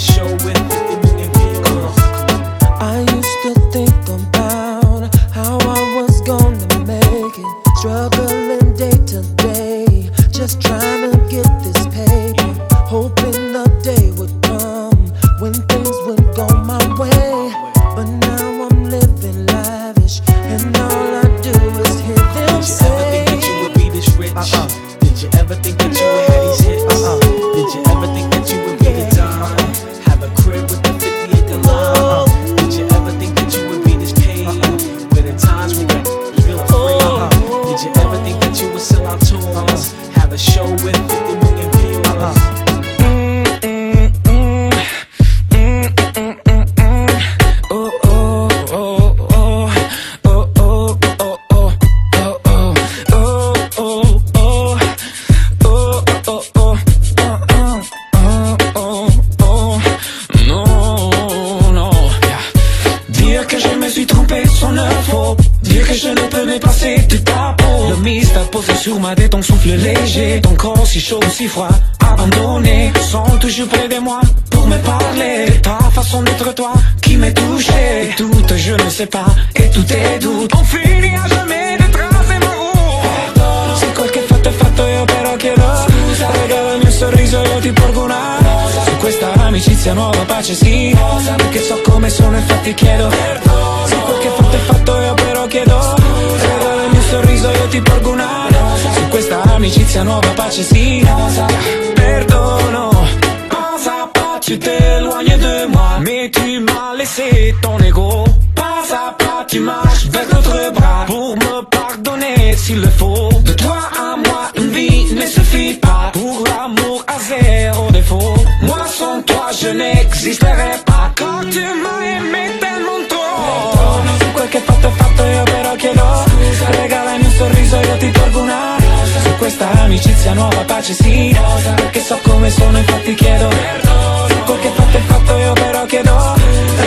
show. I used to think about how I was gonna make it, struggling day to day, just trying to get this hoping the day would come when things would go my way. But now I'm living lavish, and all I do is hear them say. Have a show with 50 million Dire que je me suis trompé sans ne faux Dire que je ne peux m'effacer de ta peau Le mystère posé sur ma tête, ton souffle léger. Ton corps si chaud, si froid, abandonné. Sont toujours près de moi pour me parler. De ta façon d'être toi qui m'est touché Et tout, je ne sais pas, e tu te doute On finit à jamais de tracer ma route. Se quel che fatto è fatto io però chiedo Scusa, regala il mio sorriso io ti porgo una rosa. Su questa amicizia nuova pace sì. Rosa, Perché so come sono infatti chiedo Perdono. Se quel che fatto è fatto io però chiedo sorriso io ti porgo una rosa. Su questa amicizia nuova pace sì. Rosa, Perdono. Pensa pas, tu t'éloignes de moi? Mais tu m'as laissé ton ego Pas à pas, tu marches vers d'autres bras Pour me pardonner s'il le faut porgo una rosa Su questa amicizia nuova pace sì. Rosa, Perché so come sono infatti chiedo Su quel che fatto è fatto io però chiedo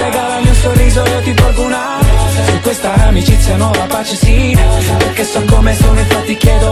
Regala il mio sorriso io ti porgo una. Rosa Su questa amicizia nuova pace sì. Rosa, Perché so come sono infatti chiedo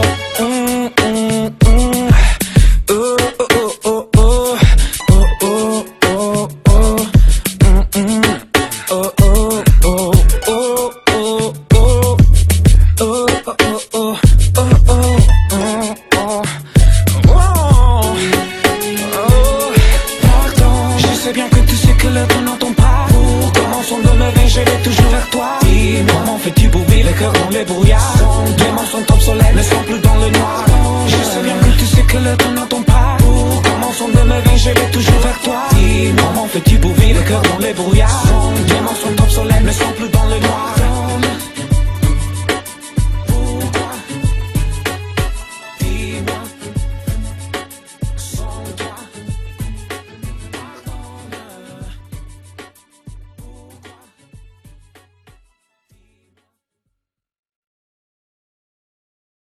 vivre les brouillards. Les mains sont obsolètes, ne sont plus dans le noir. Je sais bien que tu sais que le temps n'entend pas. Pour commençons de me je vais toujours vers toi. Dis-moi, comment fais-tu pour vivre les cœurs dans les brouillards. Les mains sont obsolètes, ne sont plus dans le noir